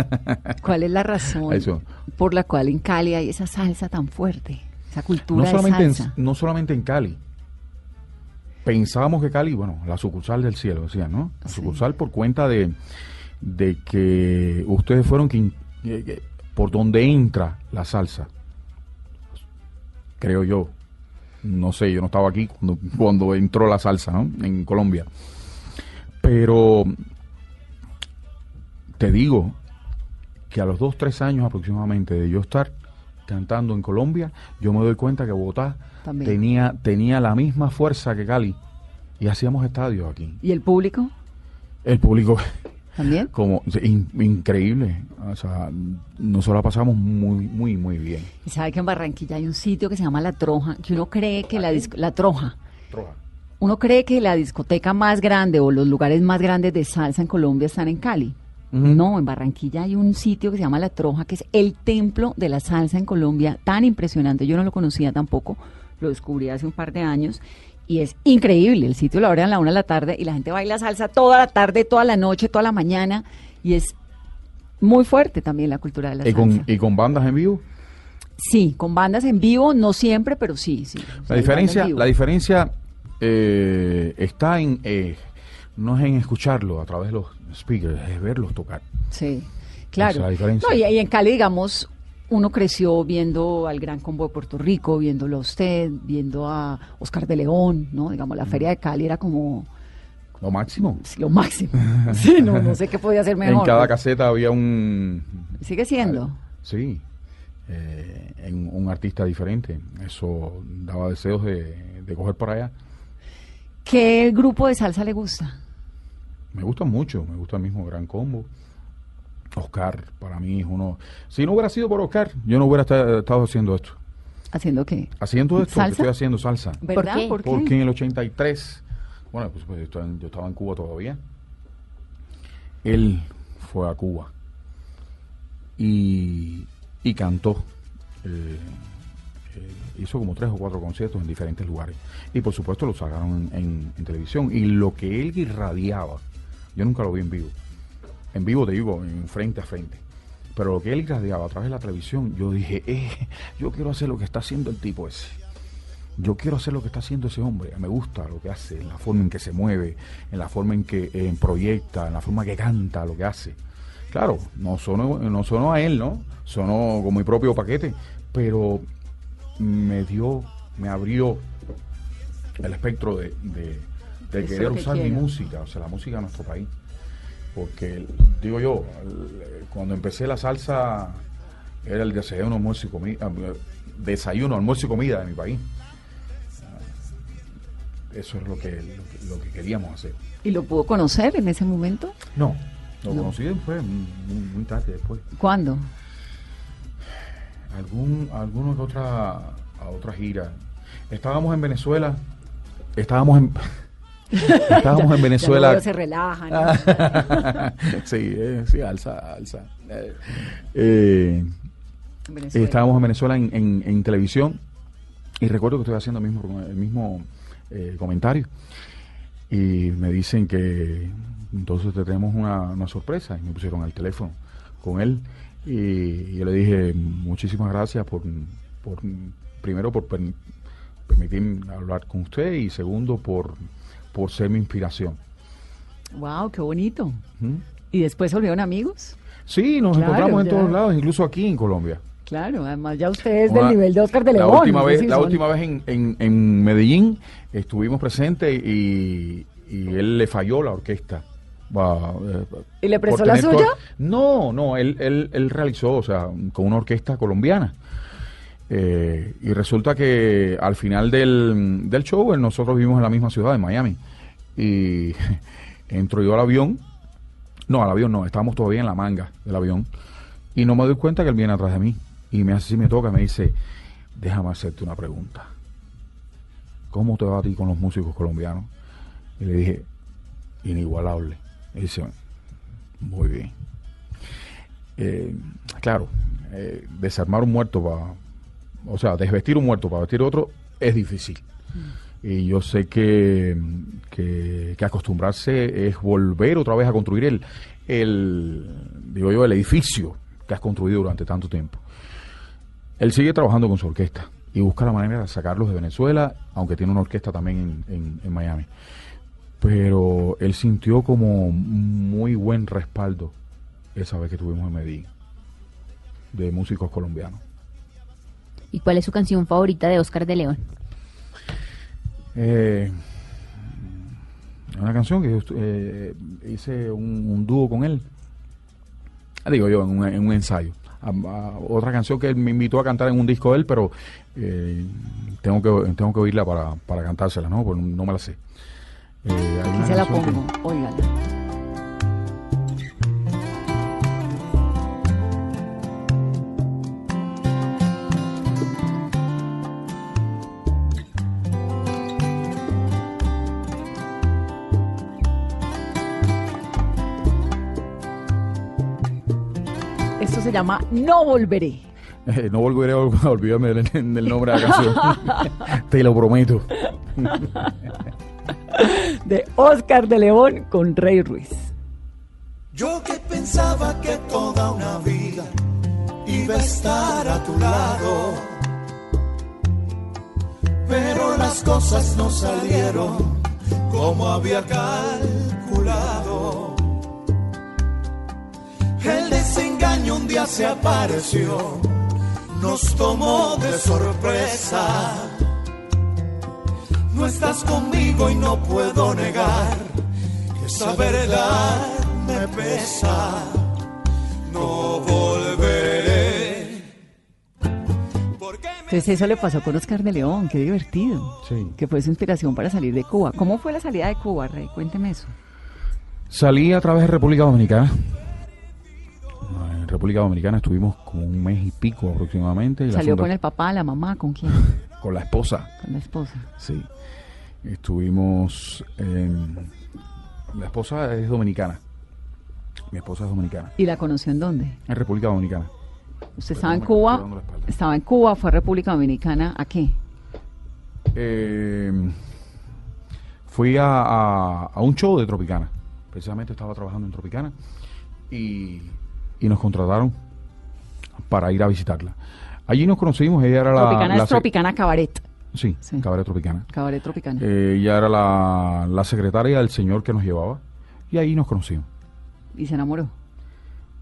¿Cuál es la razón Eso. por la cual en Cali hay esa salsa tan fuerte? Esa No cultura de solamente, en, salsa. no solamente en Cali. Pensábamos que Cali, bueno, la sucursal del cielo, decían, ¿no? La Sí. sucursal por cuenta de, de que ustedes fueron quien, eh, por donde entra la salsa. Creo yo. No sé, yo no estaba aquí cuando, cuando entró la salsa, ¿no? En Colombia. Pero te digo que a los dos, tres años aproximadamente de yo estar cantando en Colombia, yo me doy cuenta que Bogotá También. tenía, tenía la misma fuerza que Cali y hacíamos estadios aquí. ¿Y el público El público, también? como in- increíble, o sea, nosotros la pasamos muy, muy, muy bien. Y sabe que en Barranquilla hay un sitio que se llama La Troja, que uno cree que la, la Troja, uno cree que la discoteca más grande o los lugares más grandes de salsa en Colombia están en Cali. No, en Barranquilla hay un sitio que se llama La Troja, que es el templo de la salsa en Colombia, tan impresionante. Yo no lo conocía tampoco, lo descubrí hace un par de años. Y es increíble, el sitio lo abren a la una de la tarde y la gente baila salsa toda la tarde, toda la noche, toda la mañana. Y es muy fuerte también la cultura de la Y salsa. con, y con bandas en vivo. Sí, con bandas en vivo, no siempre, pero sí, sí. O sea, La diferencia, la diferencia eh, está en, eh, no es en escucharlo a través de los speakers, es verlos tocar. Sí, claro. es la diferencia. No, y, y en Cali, digamos, uno creció viendo al Gran Combo de Puerto Rico, viéndolo a usted, viendo a Oscar de León, ¿no? Digamos, la Feria de Cali era como Lo máximo. sí, lo máximo. Sí, no, no sé qué podía ser mejor. En cada caseta había un... Sigue siendo. Sí, eh, en un artista diferente. Eso daba deseos de, de coger para allá. ¿Qué grupo de salsa le gusta? Me gusta mucho, me gusta el mismo Gran Combo. Oscar, para mí es uno... Si no hubiera sido por Oscar, yo no hubiera esta- estado haciendo esto. ¿Haciendo qué? Haciendo esto, que ¿Salsa? estoy haciendo salsa. ¿Verdad? qué? ¿Por qué? Porque en el 83, bueno, pues, pues, yo, estaba en, yo estaba en Cuba todavía. Él fue a Cuba y, y cantó. eh, eh, hizo como tres o cuatro conciertos en diferentes lugares. Y por supuesto lo sacaron en, en- en televisión. Y lo que él irradiaba, yo nunca lo vi en vivo. En vivo te digo, en frente a frente. Pero lo que él irradiaba a través de la televisión, yo dije, eh, yo quiero hacer lo que está haciendo el tipo ese yo quiero hacer lo que está haciendo ese hombre. Me gusta lo que hace, en la forma en que se mueve, en la forma en que eh, proyecta, en la forma que canta lo que hace. Claro, no sonó, no sonó a él, ¿no? Sonó con mi propio paquete, pero me dio, me abrió el espectro de, querer que usar mi música, o sea, la música de nuestro país. Porque, digo yo, cuando empecé la salsa, era el desayuno, almuerzo y comida, desayuno, almuerzo y comida de mi país. Eso es lo que, lo que, lo que queríamos hacer. ¿Y lo pudo conocer en ese momento? No, lo No. conocí después, muy, muy tarde después. ¿Cuándo? Algún, alguna que otra, a otra gira. Estábamos en Venezuela, estábamos en, estábamos en Venezuela. se relajan. ¿no? sí, eh, sí, alza, alza. Eh, eh, Venezuela. estábamos en Venezuela en, en- en televisión y recuerdo que estoy haciendo el mismo, el mismo eh, comentario y me dicen que entonces te tenemos una, una sorpresa y me pusieron al teléfono con él y yo le dije muchísimas gracias por, por primero por per- permitirme hablar con usted y segundo por, por ser mi inspiración. Wow, qué bonito. ¿Mm? ¿Y después se volvieron amigos? Sí, nos Claro, encontramos en ya. todos lados, incluso aquí en Colombia. Claro, además ya usted es Una- del nivel de Oscar de la León. Última vez, la son- última vez en, en, en Medellín estuvimos presentes y, y él le falló la orquesta. Eh, ¿Y le prestó la suya? No, no, él, él, él realizó, o sea, con una orquesta colombiana. Eh, y resulta que al final del, del show, eh, nosotros vivimos en la misma ciudad, en Miami. Y entro yo al avión. No, al avión no, estábamos todavía en la manga del avión. Y no me doy cuenta que él viene atrás de mí. Y me hace así, me toca, me dice, déjame hacerte una pregunta. ¿Cómo te va a ti con los músicos colombianos? Y le dije, inigualable. Y dice, muy bien. Eh, claro, desarmar un muerto para, o sea, desvestir un muerto para vestir otro es difícil. Y yo sé que, que, que acostumbrarse es volver otra vez a construir el, el, digo yo, el edificio que has construido durante tanto tiempo. Él sigue trabajando con su orquesta y busca la manera de sacarlos de Venezuela, aunque tiene una orquesta también en, en- en Miami. Pero él sintió como muy buen respaldo esa vez que estuvimos en Medellín, de músicos colombianos. ¿Y cuál es su canción favorita de Oscar de León? Eh, una canción que eh, hice un, un dúo con él. Ah, Digo yo, en un, en un ensayo. A- a- otra canción que él me invitó a cantar en un disco de él, pero eh, tengo que tengo que oírla para, para cantársela, ¿no? Porque no me la sé. Eh, Aquí se la que- pongo, óigala. Llama No Volveré. Eh, no volveré a ol- a olvidarme del, del nombre de la canción. Te lo prometo. de Oscar de León con Rey Ruiz. Yo que pensaba que toda una vida iba a estar a tu lado, pero las cosas no salieron como había calculado. Un día se apareció, nos tomó de sorpresa. No estás conmigo y no puedo negar que esa verdad me pesa. No volveré. Entonces eso le pasó con Oscar de León, qué divertido. Sí. Que fue su inspiración para salir de Cuba. ¿Cómo fue la salida de Cuba, Rey? Cuénteme eso. Salí a través de República Dominicana. República Dominicana estuvimos como un mes y pico aproximadamente. y ¿Salió con el papá, la mamá, con quién? con la esposa. Con la esposa. Sí. Estuvimos en... La esposa es dominicana. Mi esposa es dominicana. ¿Y la conoció en dónde? En República Dominicana. Usted estaba en Cuba, estaba en Cuba, fue a República Dominicana, ¿a qué? Eh, fui a, a- a un show de Tropicana. Precisamente estaba trabajando en Tropicana. Y, y nos contrataron para ir a visitarla. Allí nos conocimos. Ella era la... Tropicana la es Tropicana Cabaret. Sí, Sí. Cabaret Tropicana. Cabaret Tropicana. Eh, ella era la, la secretaria del señor que nos llevaba. Y ahí nos conocimos. Y se enamoró.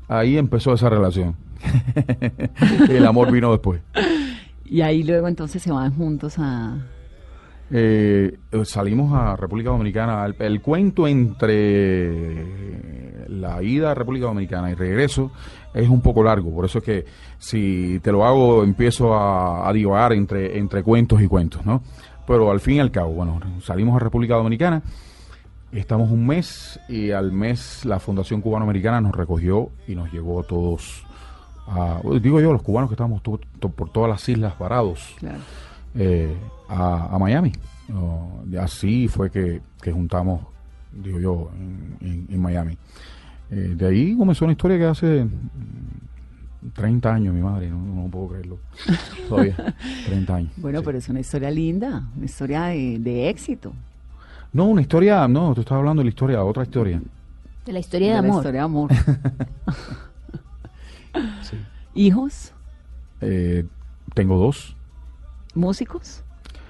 Ahí empezó esa relación. El amor vino después. Y ahí luego entonces se van juntos a... Eh, eh, salimos a República Dominicana. El, cuento entre la ida a República Dominicana y regreso es un poco largo. Por eso es que si te lo hago, empiezo a, a divagar entre, entre cuentos y cuentos, ¿no? Pero al fin y al cabo, bueno, salimos a República Dominicana. Estamos un mes y al mes la Fundación Cubano-Americana nos recogió y nos llevó a todos, a- digo yo, los cubanos que estábamos to- por todas las islas parados, Claro. Eh, a, a Miami. Así fue que, que juntamos, digo yo, en, en- en Miami. Eh, de ahí comenzó una historia que hace mm, 30 años, mi madre, no, no puedo creerlo. Todavía, 30 años. Bueno, sí. pero es una historia linda, una historia de, de éxito. No, una historia, no, tú estabas hablando de la historia, otra historia. De la historia de, la amor. historia de amor. Sí. ¿Hijos? Eh, tengo dos. ¿Músicos?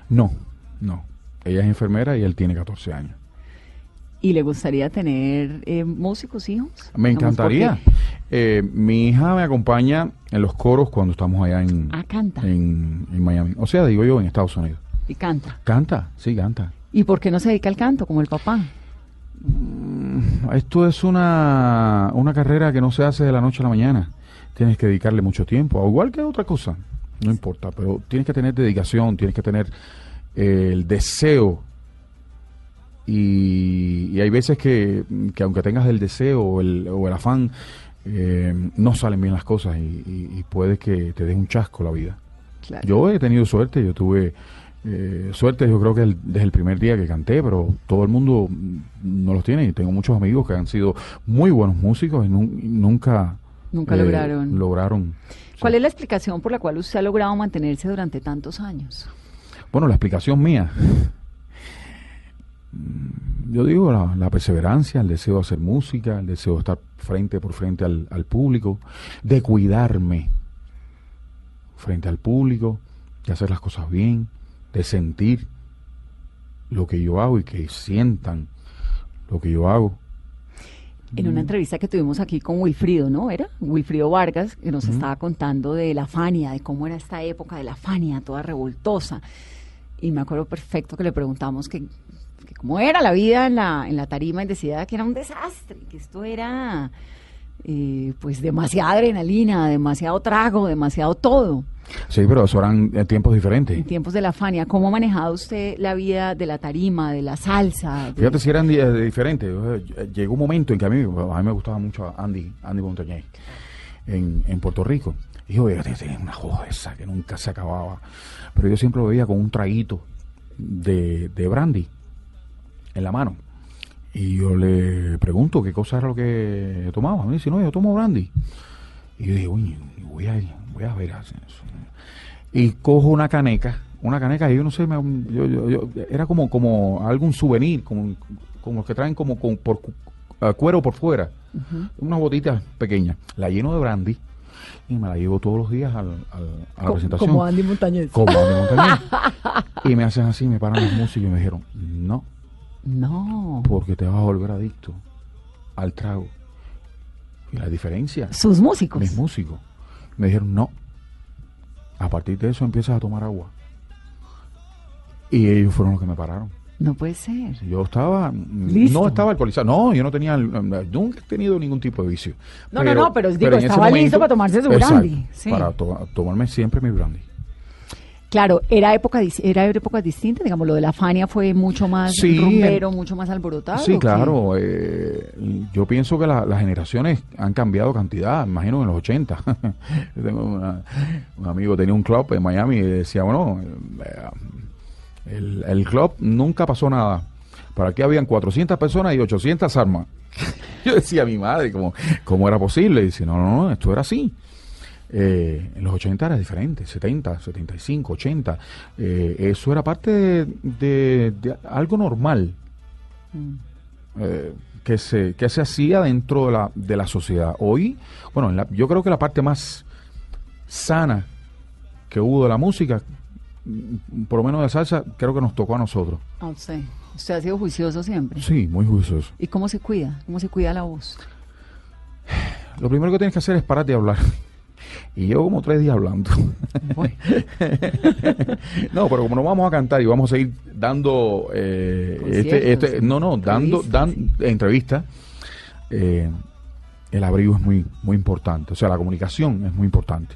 No, no. Ella es enfermera y él tiene 14 años. ¿Y le gustaría tener eh, músicos hijos? Me encantaría. Eh, mi hija me acompaña en los coros cuando estamos allá en, Ah, canta. en, en Miami. O sea, digo yo, en Estados Unidos. Y canta. Canta, sí, canta. ¿Y por qué no se dedica al canto como el papá? Esto es una, una carrera que no se hace de la noche a la mañana. Tienes que dedicarle mucho tiempo, igual que otra cosa. No importa, pero tienes que tener dedicación, tienes que tener eh, el deseo. Y, y hay veces que, que aunque tengas el deseo o el, o el afán, eh, no salen bien las cosas y, y- y puede que te dé un chasco la vida. Claro. Yo he tenido suerte, yo tuve eh, suerte, yo creo que el- desde el primer día que canté, pero todo el mundo no los tiene. Y tengo muchos amigos que han sido muy buenos músicos y nunca, Nunca eh, lograron. lograron. ¿Cuál es la explicación por la cual usted ha logrado mantenerse durante tantos años? Bueno, la explicación mía. Yo digo la, la perseverancia, el deseo de hacer música, el deseo de estar frente por frente al, al público, de cuidarme frente al público, de hacer las cosas bien, de sentir lo que yo hago y que sientan lo que yo hago. En una entrevista que tuvimos aquí con Wilfrido, ¿no? ¿Era? Wilfrido Vargas, que nos estaba contando de la Fania, de cómo era esta época de la Fania, toda revoltosa. Y me acuerdo perfecto que le preguntamos que, que cómo era la vida en la, en la tarima y decía que era un desastre, que esto era eh, pues demasiada adrenalina, demasiado trago, demasiado todo. Sí, pero eso eran eh, tiempos En diferentes. tiempos de la Fania, ¿cómo ha manejado usted la vida de la tarima, de la salsa? de- Fíjate si eran di- eh, diferentes. Eh, Llegó un momento en que a mí, a mí me gustaba mucho Andy, Andy Montañez en, en Puerto Rico. Y yo tenía una joda esa que nunca se acababa. Pero yo siempre lo veía con un traguito de, de brandy en la mano. Y yo le pregunto qué cosa era lo que tomaba. Me dice, no, yo tomo brandy. Y yo digo, "Uy, voy a, voy a ver eso. Y cojo una caneca, una caneca, y yo no sé, me- yo- yo- yo- era como, como algún souvenir, como, como los que traen como con, por a cuero por fuera, una botita pequeña. La lleno de brandy y me la llevo todos los días al- al- a la Co- presentación. Como Andy Montañez. Como Andy Montañez. y me hacen así, me paran los músicos y me dijeron, no, No. porque te vas a volver adicto al trago. Y la diferencia, Sus músicos. mis músicos, me dijeron, no, a partir de eso empiezas a tomar agua. Y ellos fueron los que me pararon. No puede ser. Yo estaba, Listo. no estaba alcoholizado, no, yo no tenía, nunca he tenido ningún tipo de vicio. No, no, no, pero digo, estaba listo para tomarse su Exacto, brandy, sí. Para to- tomarme siempre mi brandy. Claro, era época era épocas distintas, digamos, lo de la Fania fue mucho más Sí, rumbero, mucho más alborotado. Sí, ¿o qué? claro. eh, yo pienso que la- las generaciones han cambiado cantidad, imagino en los 80. Yo tengo una- un amigo tenía un club en Miami y decía, bueno, eh, el, el club nunca pasó nada. Para aquí habían 400 personas y 800 armas. Yo decía a mi madre, ¿cómo, cómo era posible? Y dice, no, no, no, esto era así. Eh, en los 80 era diferente, 70, 75, 80. eh, eso era parte de, de- de algo normal eh, que, se, que se hacía dentro de la, de la sociedad. Hoy, bueno, en la- yo creo que la parte más sana que hubo de la música, mm, por lo menos de salsa, creo que nos tocó a nosotros. A usted. Usted ha sido juicioso siempre. Sí, muy juicioso. ¿Y cómo se cuida? ¿Cómo se cuida la voz? Lo primero que tienes que hacer es pararte de hablar. Y llevo como tres días hablando. No, pero como no vamos a cantar y vamos a seguir dando eh, este, este, no, no, dando, dan, entrevistas, eh, el abrigo es muy, muy importante. O sea, la comunicación es muy importante.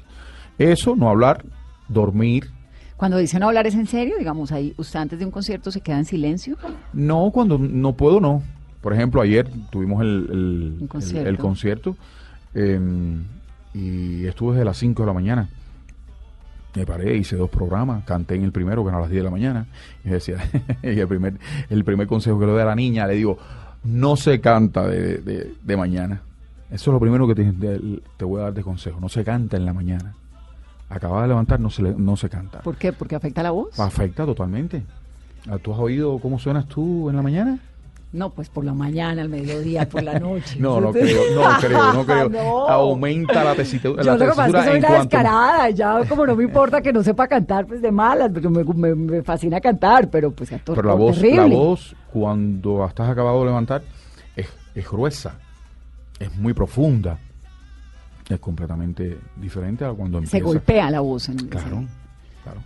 Eso, no hablar, dormir. Cuando dicen hablar es en serio, digamos, ahí usted antes de un concierto se queda en silencio. No, cuando no puedo, no. Por ejemplo, ayer tuvimos el, el- concierto. el- el concierto eh, y estuve desde las 5 de la mañana. Me paré, hice dos programas, canté en el primero, que era a las 10 de la mañana, y decía, y el primer, el primer consejo que le doy a la niña, le digo, no se canta de, de- de mañana. Eso es lo primero que te, de- te voy a dar de consejo, no se canta en la mañana. Acababa de levantar, no se, le- no se canta. ¿Por qué? Porque afecta la voz. Afecta totalmente. ¿Tú has oído cómo suenas tú en la mañana? No, pues por la mañana, al mediodía, por la noche. No, no creo, no creo, no creo. No. Aumenta la tesitura, Yo la lo que pasa es que soy una cuanto... descarada, ya como no me importa que no sepa cantar, pues de malas, pero me, me- me fascina cantar, pero pues a Pero la voz, la voz, cuando estás acabado de levantar, es, es gruesa, es muy profunda, es completamente diferente a cuando empieza. Se golpea la voz. En, Claro, sí. claro.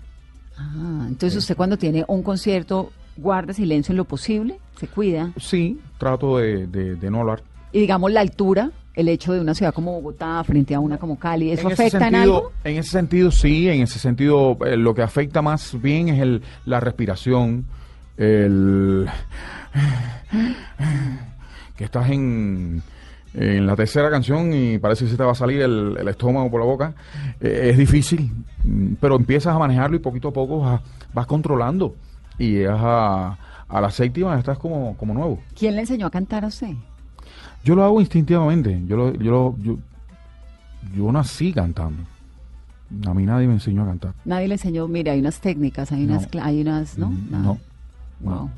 Ah, entonces usted cuando tiene un concierto guarda silencio en lo posible, se cuida. Sí, trato de, de- de no hablar. Y digamos la altura, el hecho de una ciudad como Bogotá frente a una como Cali, ¿eso en afecta en algo? En ese sentido, sí, en ese sentido, eh, lo que afecta más bien es el, la respiración, el que estás en, en la tercera canción y parece que se te va a salir el, el estómago por la boca. Eh, es difícil, pero empiezas a manejarlo y poquito a poco vas, vas controlando. Y llegas a, a la séptima, estás como, como nuevo. ¿Quién le enseñó a cantar a usted? Yo lo hago instintivamente. Yo, lo, yo, lo- yo, yo nací cantando. A mí nadie me enseñó a cantar. Nadie le enseñó, mire, hay unas técnicas, hay unas, No. cla- hay unas, ¿no? Mm, Nada. No. Wow.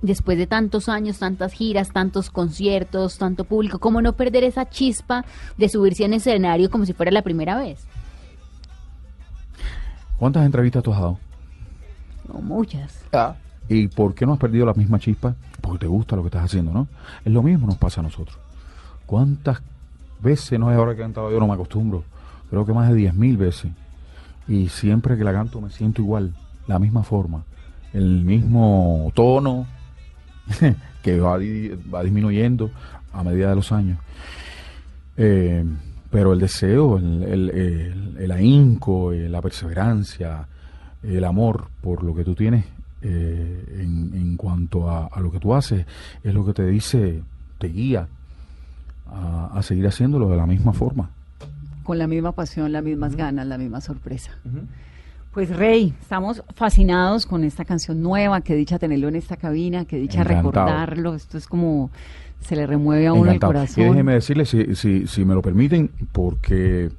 Después de tantos años, tantas giras, tantos conciertos, tanto público, ¿cómo no perder esa chispa de subirse en escenario como si fuera la primera vez? ¿Cuántas entrevistas tú has dado? Muchas. ¿Y por qué no has perdido la misma chispa? Porque te gusta lo que estás haciendo, ¿no? Es lo mismo nos pasa a nosotros. ¿Cuántas veces no es ahora que he cantado yo no me acostumbro? Creo que más de 10.000 veces. Y siempre que la canto me siento igual, la misma forma, el mismo tono que va, va disminuyendo a medida de los años. Eh, pero el deseo, el, el, el- el ahínco, eh, la perseverancia, el amor por lo que tú tienes eh, en, en cuanto a, a lo que tú haces, es lo que te dice, te guía a, a seguir haciéndolo de la misma forma. Con la misma pasión, las mismas ganas, la misma sorpresa. Pues Rey, estamos fascinados con esta canción nueva, que dicha tenerlo en esta cabina, que dicha Encantado. recordarlo, esto es como se le remueve a uno Encantado. el corazón. Y déjeme decirle, si, si, si me lo permiten, porque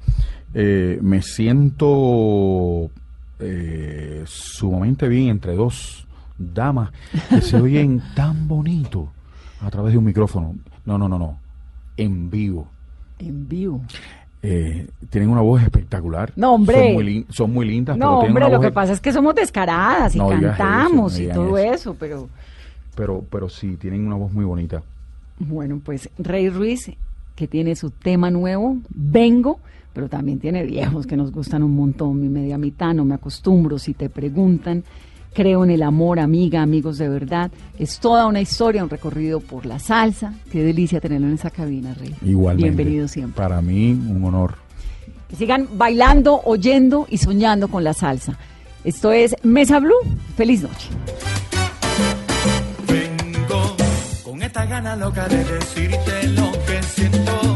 eh, me siento eh, sumamente bien entre dos damas que se oyen tan bonito a través de un micrófono. No, no, no, no. En vivo. En vivo. Eh, tienen una voz espectacular. No, hombre. Son muy, son muy lindas, No, pero hombre, una lo que pasa es que somos descaradas y No cantamos eso, no y todo eso. eso, pero pero, pero sí, tienen una voz muy bonita. bueno, pues Rey Ruiz, que tiene su tema nuevo, Vengo, pero también tiene viejos que nos gustan un montón, mi media mitad, no me acostumbro, si te preguntan, creo en el amor, amiga, amigos de verdad, es toda una historia, un recorrido por la salsa, qué delicia tenerlo en esa cabina, Rey. Igualmente. Bienvenido siempre. Para mí, un honor. Que sigan bailando, oyendo y soñando con la salsa. Esto es Mesa Blue, feliz noche. Esta gana loca de decirte lo que siento.